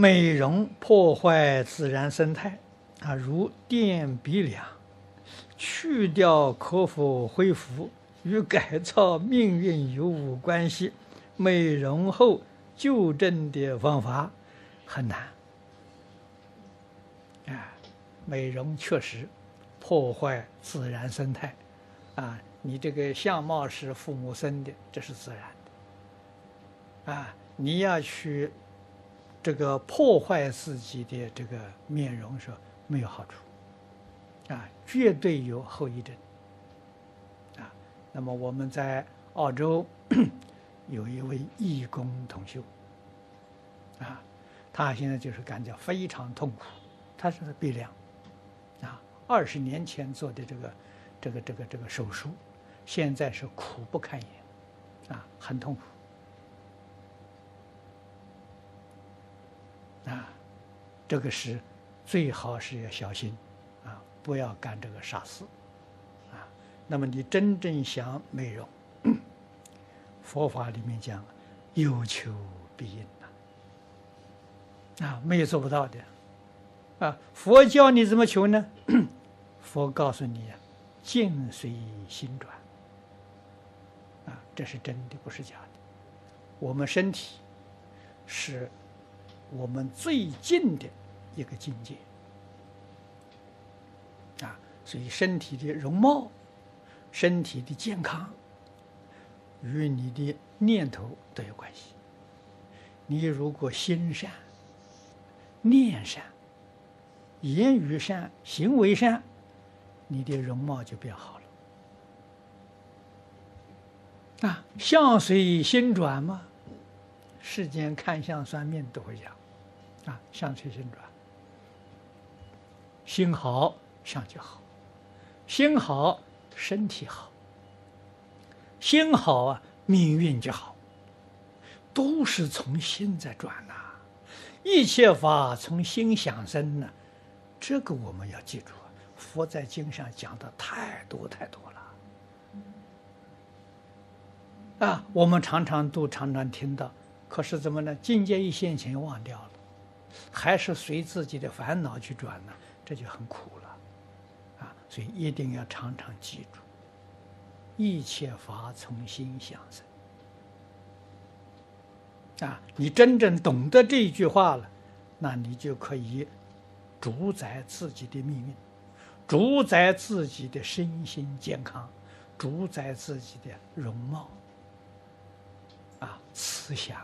美容破坏自然生态啊，如电鼻梁，去掉可否恢复，与改造命运有无关系？美容后纠正的方法很难啊，美容确实破坏自然生态啊，你这个相貌是父母生的，这是自然的啊，你要去。这个破坏自己的这个面容是没有好处，啊，绝对有后遗症，啊，那么我们在澳洲 有一位义工同修，啊，他现在就是感觉非常痛苦，他是鼻梁，啊，二十年前做的这个这个这个这个手术，现在是苦不堪言，啊，很痛苦。这个是最好是要小心，啊，不要干这个傻事，啊。那么你真正想美容，佛法里面讲有求必应呐，啊，没有做不到的，啊，佛教你怎么求呢？佛告诉你啊，境随心转，啊，这是真的，不是假的。我们身体是。我们最近的一个境界啊，所以身体的容貌、身体的健康，与你的念头都有关系。你如果心善、念善、言语善、行为善，你的容貌就变好了。啊，相随心转嘛，世间看相算命都会讲。啊，相随心转，心好相就好，心好身体好，心好啊命运就好，都是从心在转呐、一切法从心想生呢、这个我们要记住啊，佛在经上讲的太多太多了，啊，我们常常都常常听到，可是怎么呢？境界一现前忘掉了。还是随自己的烦恼去转呢，这就很苦了，啊！所以一定要常常记住，一切法从心想生。啊，你真正懂得这句话了，那你就可以主宰自己的命运，主宰自己的身心健康，主宰自己的容貌，啊，慈祥。